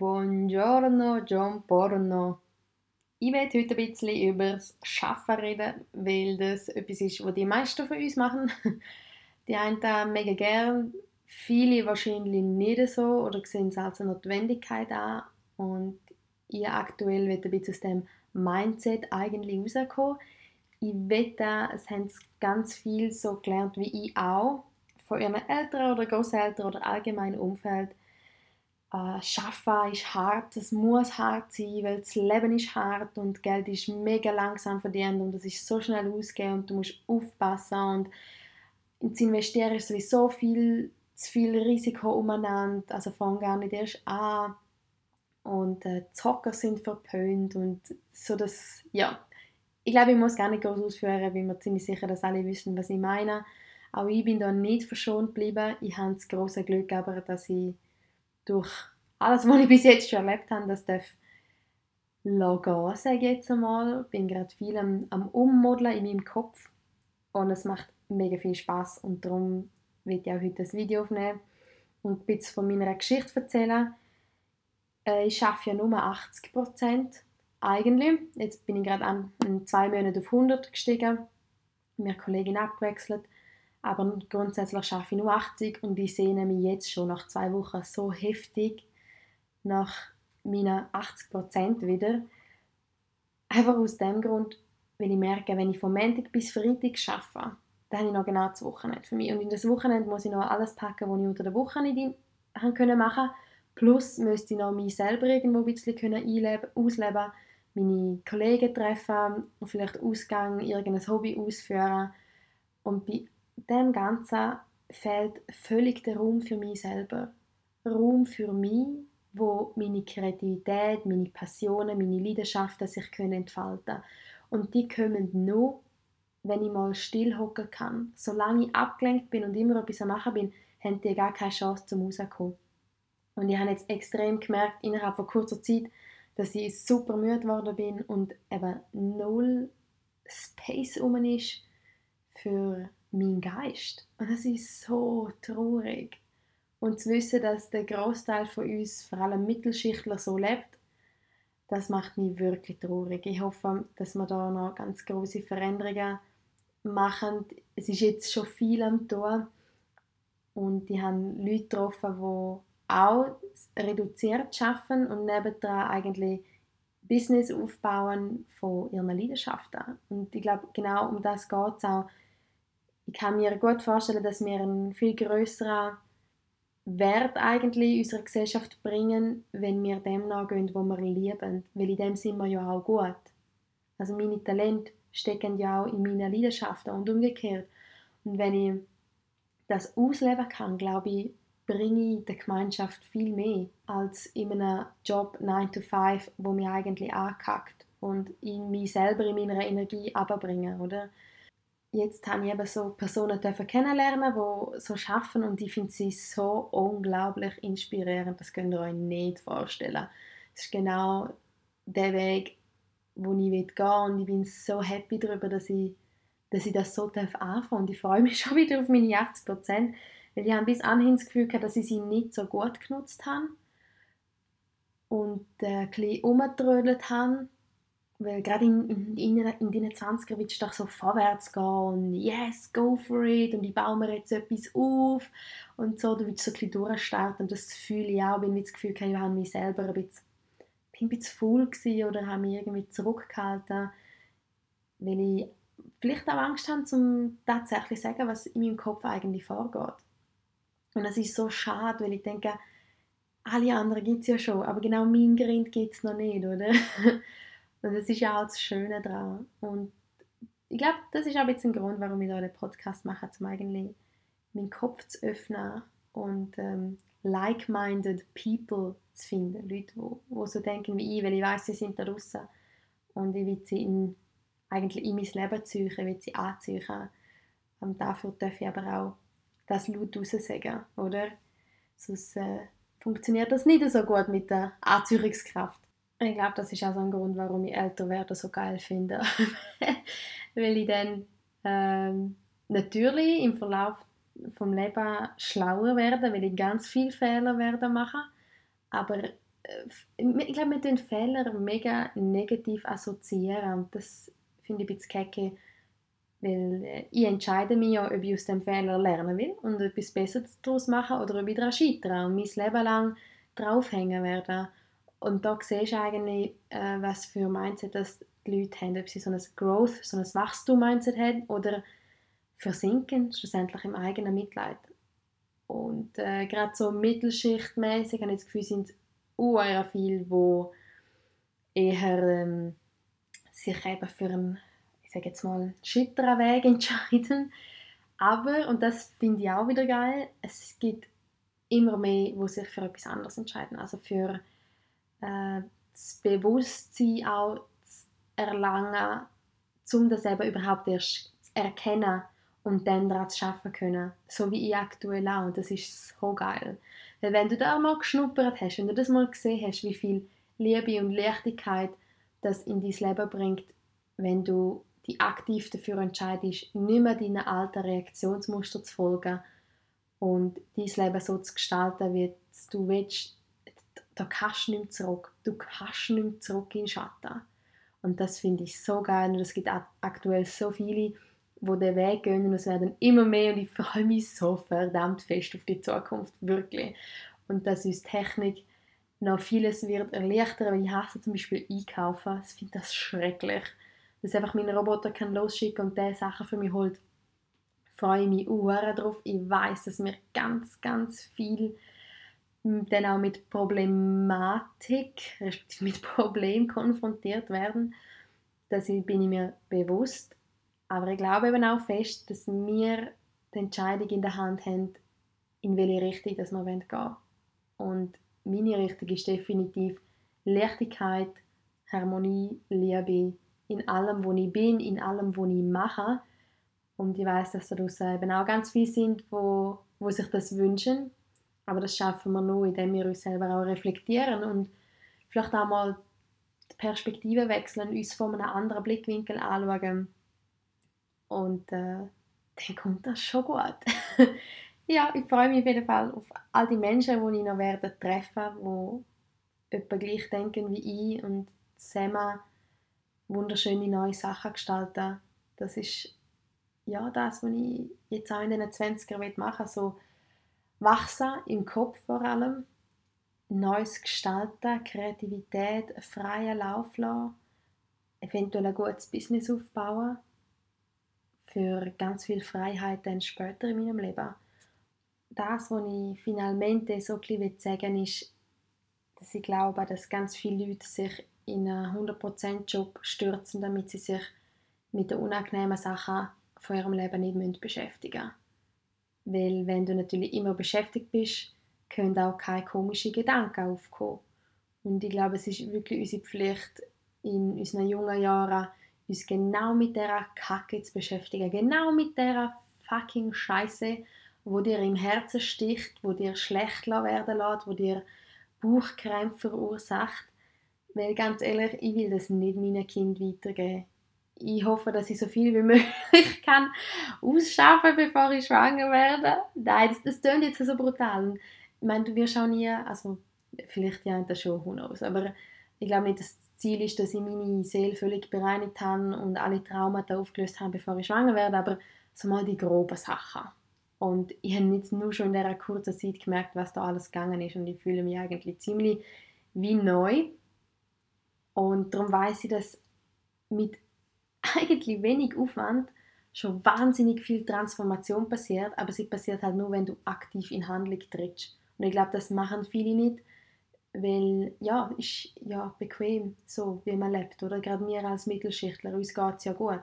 Buongiorno, John Porno. Ich werde heute ein bisschen über das Arbeiten reden, weil das etwas ist, was die meisten von uns machen. Die einen mega gern, viele wahrscheinlich nicht so oder sehen es als eine Notwendigkeit an. Und ich aktuell will ein bisschen aus dem Mindset eigentlich rauskommen. Ich wette, es haben ganz viel so gelernt wie ich auch, von ihren Eltern oder Großeltern oder allgemeinem Umfeld äh, Schaffen ist hart, es muss hart sein, weil das Leben ist hart und Geld ist mega langsam verdient und es ist so schnell ausgehen und du musst aufpassen und ins Investieren ist sowieso viel zu viel Risiko umeinander, also fang gar nicht erst an und äh, Zocker sind verpönt und so das, ja, ich glaube, ich muss gar nicht groß ausführen, weil wir ziemlich sicher, dass alle wissen, was ich meine. Auch ich bin da nicht verschont geblieben. Ich habe das große Glück, aber dass ich durch alles, was ich bis jetzt schon erlebt habe, das darf gehen, sage ich jetzt einmal. Ich bin gerade viel am, am Ummodeln in meinem Kopf und es macht mega viel Spaß und darum will ich auch heute das Video aufnehmen und ein bisschen von meiner Geschichte erzählen. Äh, ich arbeite ja nur 80 Prozent eigentlich. Jetzt bin ich gerade an in zwei Monaten auf 100 gestiegen, mir Kollegin abgewechselt. Aber grundsätzlich schaffe ich nur 80 und ich sehe mich jetzt schon nach zwei Wochen so heftig nach meinen 80% wieder. Einfach aus dem Grund, weil ich merke, wenn ich von Montag bis Freitag arbeite, dann habe ich noch genau das Wochenende für mich. Und in das Wochenende muss ich noch alles packen, was ich unter der Woche nicht machen konnte. Plus müsste ich noch mich selber irgendwo ein bisschen einleben, ausleben, meine Kollegen treffen, vielleicht Ausgang, irgendein Hobby ausführen. Und bei dem Ganzen fehlt völlig der Raum für mich selber. Raum für mich, wo meine Kreativität, meine Passionen, meine Leidenschaften sich können entfalten Und die kommen nur, wenn ich mal still hocken kann. Solange ich abgelenkt bin und immer etwas am machen bin, haben die gar keine Chance zum rauskommen. Und ich habe jetzt extrem gemerkt, innerhalb von kurzer Zeit, dass ich super müde geworden bin und eben null Space um ist für mein Geist. Und das ist so traurig. Und zu wissen, dass der Großteil von uns, vor allem Mittelschichtler, so lebt, das macht mich wirklich traurig. Ich hoffe, dass wir da noch ganz große Veränderungen machen. Es ist jetzt schon viel am Tor und die haben Leute getroffen, die auch reduziert arbeiten und nebendran eigentlich Business aufbauen von ihren Leidenschaften. Und ich glaube, genau um das geht es auch ich kann mir gut vorstellen, dass wir einen viel größeren Wert eigentlich unserer Gesellschaft bringen, wenn wir dem nachgehen, wo wir lieben. Weil in dem sind wir ja auch gut. Also meine Talente stecken ja auch in meinen Leidenschaften und umgekehrt. Und wenn ich das ausleben kann, glaube ich, bringe ich der Gemeinschaft viel mehr als in einem Job 9 to 5, wo mir eigentlich ankackt und in mich selber in meiner Energie abbringen, oder? Jetzt habe ich eben so Personen kennenlernen, die so arbeiten und ich finde sie so unglaublich inspirierend. Das könnt ihr euch nicht vorstellen. Das ist genau der Weg, wo ich gehen will. Und ich bin so happy darüber, dass ich, dass ich das so anfangen darf. Und ich freue mich schon wieder auf meine 80 Prozent. Weil ich habe bis anhin das Gefühl gehabt, dass ich sie nicht so gut genutzt habe. Und äh, ein bisschen umgetrödelt habe weil gerade in, in, in deinen 20er willst du doch so vorwärts gehen und yes, go for it und ich baue mir jetzt etwas auf und so, du willst so ein bisschen durchstarten und das fühle ich auch, weil ich das Gefühl habe, ich habe mich selber ein bisschen, bin ein bisschen faul gewesen oder habe mich irgendwie zurückgehalten, weil ich vielleicht auch Angst habe, um tatsächlich zu sagen, was in meinem Kopf eigentlich vorgeht. Und das ist so schade, weil ich denke, alle anderen gibt es ja schon, aber genau mein Grind gibt es noch nicht, oder? Und das ist ja auch das Schöne daran. Und ich glaube, das ist auch ein bisschen ein Grund, warum ich da den Podcast mache, um eigentlich meinen Kopf zu öffnen und ähm, like-minded people zu finden. Leute, die, so denken wie ich, weil ich weiß, sie sind da draußen und ich will sie in, eigentlich in mein Leben ziehen, ich will sie anziehen. Und dafür darf ich aber auch das laut raussagen, oder? Sonst äh, funktioniert das nicht so gut mit der Anziehungskraft. Ich glaube, das ist auch so ein Grund, warum ich älter werde so geil finde. Weil ich dann ähm, natürlich im Verlauf vom Leben schlauer werde, weil ich ganz viele Fehler werde machen. Aber äh, ich glaube, wir den Fehler mega negativ assoziieren und das finde ich ein bisschen kacke, weil äh, ich entscheide mich ja, ob ich aus dem Fehler lernen will und etwas Besseres daraus machen oder ob ich daran scheitere und mein Leben lang draufhängen werde. Und da siehst du eigentlich, äh, was für Mindset das die Leute haben, ob sie so ein Growth, so ein Wachstum-Mindset haben oder versinken schlussendlich im eigenen Mitleid. Und äh, gerade so mittelschichtmäßig habe ich das Gefühl, sind es viele, die eher ähm, sich eben für einen, ich sage jetzt mal, schütteren Weg entscheiden. Aber, und das finde ich auch wieder geil, es gibt immer mehr, die sich für etwas anderes entscheiden. Also für äh, das Bewusstsein auch zu erlangen, um das eben überhaupt erst zu erkennen und dann daran zu arbeiten können. So wie ich aktuell auch. Und das ist so geil. Weil wenn du da mal geschnuppert hast, wenn du das mal gesehen hast, wie viel Liebe und Leichtigkeit das in dein Leben bringt, wenn du dich aktiv dafür entscheidest, nicht mehr deinen alten Reaktionsmuster zu folgen und dein Leben so zu gestalten, wie du willst, da kannst du nicht zurück. Du kannst nicht mehr zurück in den Schatten. Und das finde ich so geil und es gibt aktuell so viele, wo den Weg gehen und es werden immer mehr und ich freue mich so verdammt fest auf die Zukunft, wirklich. Und dass uns Technik noch vieles wird erleichtern, weil ich hasse zum Beispiel einkaufen, ich finde das schrecklich. Dass einfach mein Roboter kann losschicken und der Sachen für mich holt, freue ich mich auch darauf. Ich weiß, dass wir ganz, ganz viel dann auch mit Problematik, mit Problemen konfrontiert werden. Das bin ich mir bewusst. Aber ich glaube eben auch fest, dass wir die Entscheidung in der Hand haben, in welche Richtung wir gehen wollen. Und meine Richtung ist definitiv Leichtigkeit, Harmonie, Liebe in allem, wo ich bin, in allem, wo ich mache. Und ich weiß, dass da draußen eben auch ganz viele sind, wo, wo sich das wünschen. Aber das schaffen wir nur, indem wir uns selber auch reflektieren und vielleicht auch mal die Perspektive wechseln, uns von einem anderen Blickwinkel anschauen und äh, dann kommt das schon gut. ja, ich freue mich auf jeden Fall auf all die Menschen, die ich noch werde treffen, die etwa gleich denken wie ich und zusammen wunderschöne neue Sachen gestalten. Das ist ja das, was ich jetzt auch in den 20er machen so wachsen im Kopf vor allem, Neues gestalten, Kreativität, freien Lauf lassen, eventuell ein gutes Business aufbauen für ganz viel Freiheit dann später in meinem Leben. Das, was ich finalmente so ein sagen will, ist, dass ich glaube, dass ganz viele Leute sich in einen 100%-Job stürzen, damit sie sich mit den unangenehmen Sachen von ihrem Leben nicht beschäftigen müssen. Weil wenn du natürlich immer beschäftigt bist, können auch keine komischen Gedanken aufkommen. Und ich glaube, es ist wirklich unsere Pflicht, in unseren jungen Jahren uns genau mit der Kacke zu beschäftigen. Genau mit der fucking Scheiße, wo dir im Herzen sticht, wo dir schlecht werden lässt, wo dir Bauchkrämpfe verursacht. Weil ganz ehrlich, ich will das nicht meinen Kind weitergeben. Ich hoffe, dass ich so viel wie möglich kann ausschaffen, bevor ich schwanger werde. Nein, das, das klingt jetzt so brutal. Ich meine, du wirst auch nie, also vielleicht ja das schon, who knows, aber ich glaube nicht, dass Ziel ist, dass ich meine Seele völlig bereinigt habe und alle Traumata aufgelöst habe, bevor ich schwanger werde, aber so mal die groben Sachen. Und ich habe jetzt nur schon in dieser kurzen Zeit gemerkt, was da alles gegangen ist und ich fühle mich eigentlich ziemlich wie neu. Und darum weiß ich, dass mit eigentlich wenig Aufwand schon wahnsinnig viel Transformation passiert, aber sie passiert halt nur, wenn du aktiv in Handlung trittst. Und ich glaube, das machen viele nicht, weil, ja, ist ja bequem, so wie man lebt, oder? Gerade wir als Mittelschichtler, uns geht es ja gut.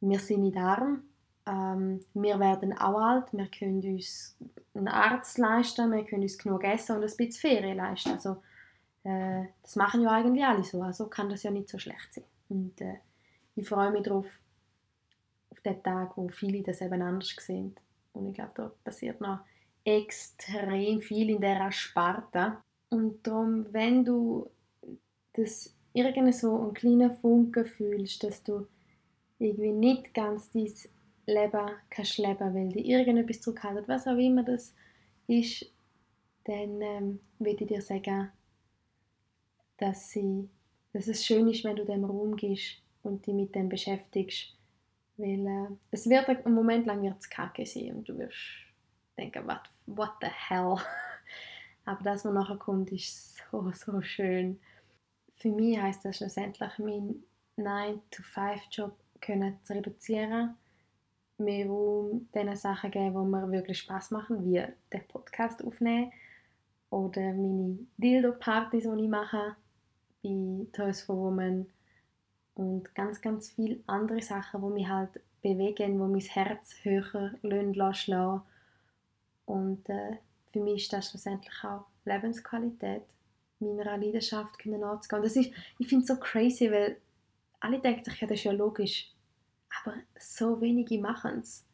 Wir sind nicht arm, ähm, wir werden auch alt, wir können uns einen Arzt leisten, wir können uns genug essen und ein bisschen Ferien leisten. Also, äh, das machen ja eigentlich alle so, also kann das ja nicht so schlecht sein. Und äh, ich freue mich darauf, auf den Tag, wo viele das eben anders sehen. Und ich glaube, da passiert noch extrem viel in dieser Sparte. Und darum, wenn du das irgendwie so einen kleinen Funken fühlst, dass du irgendwie nicht ganz dein Leben kannst leben, weil dir irgendetwas zurückhaltet, was auch immer das ist, dann ähm, würde ich dir sagen, dass, sie, dass es schön ist, wenn du dem Raum gehst und dich mit dem beschäftigst. Weil äh, es wird einen Moment lang wird's kacke sein und du wirst denken, what, what the hell. Aber das, was nachher kommt, ist so, so schön. Für mich heißt das schlussendlich, meinen 9-to-5-Job zu reduzieren, mehr Raum den Sachen geben, die mir wirklich Spaß machen, wie den Podcast aufnehmen oder meine Dildo-Partys, die ich mache bei Toys for Women und ganz, ganz viele andere Sachen, die mich halt bewegen, wo mein Herz höher schlagen und äh, für mich ist das schlussendlich auch Lebensqualität, meiner Leidenschaft nachzugehen. Das ist, ich finde es so crazy, weil alle denken sich, ja, das ist ja logisch, aber so wenige machen es.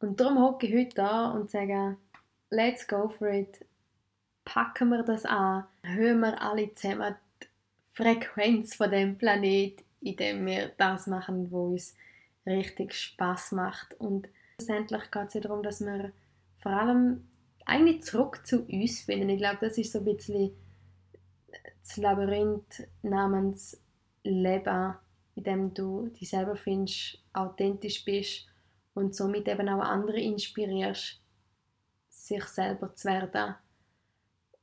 Und darum hocke ich heute da und sage, let's go for it, packen wir das an, hören wir alle zusammen die Frequenz von dem Planet, indem wir das machen, wo uns richtig Spaß macht. Und schlussendlich geht es ja darum, dass wir vor allem eigentlich zurück zu uns finden. Ich glaube, das ist so ein bisschen das Labyrinth namens Leben, in dem du dich selber findest, authentisch bist und somit eben auch andere inspirierst, sich selber zu werden.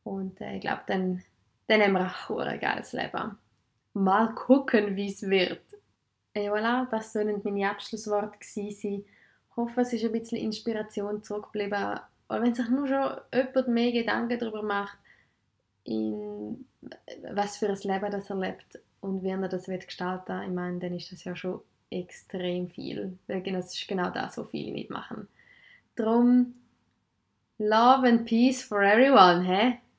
Und äh, ich glaube, dann, dann haben wir auch ein geiles Leben. Mal gucken, wie es wird. Et voilà, das sollen meine Abschlussworte sein. Ich hoffe, es ist ein bisschen Inspiration zurückgeblieben. Oder wenn sich nur schon jemand mehr Gedanken darüber macht, in was für ein Leben das er lebt und wie er das wird gestalten ich meine, dann ist das ja schon extrem viel. Weil das ist genau das, was viele mitmachen. Darum, Love and Peace for everyone, hä?